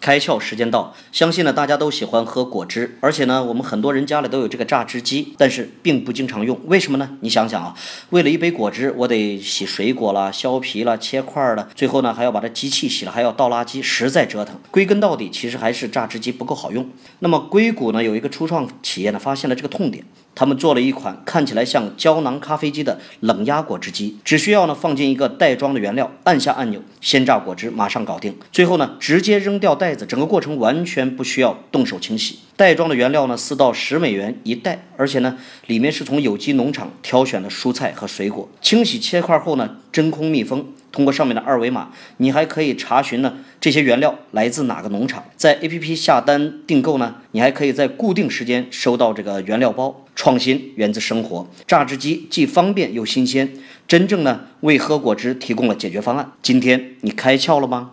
开窍时间到，相信呢大家都喜欢喝果汁，而且呢我们很多人家里都有这个榨汁机，但是并不经常用，为什么呢？你想想啊，为了一杯果汁，我得洗水果啦、削皮啦、切块了，最后呢还要把这机器洗了，还要倒垃圾，实在折腾。归根到底，其实还是榨汁机不够好用。那么硅谷呢有一个初创企业呢发现了这个痛点。他们做了一款看起来像胶囊咖啡机的冷压果汁机，只需要呢放进一个袋装的原料，按下按钮，鲜榨果汁马上搞定。最后呢直接扔掉袋袋子，整个过程完全不需要动手清洗。袋装的原料呢四到十美元一袋，而且呢里面是从有机农场挑选的蔬菜和水果，清洗切块后呢真空密封。通过上面的二维码，你还可以查询呢这些原料来自哪个农场，在 APP 下单订购呢，你还可以在固定时间收到这个原料包。创新源自生活，榨汁机既方便又新鲜，真正呢为喝果汁提供了解决方案。今天你开窍了吗？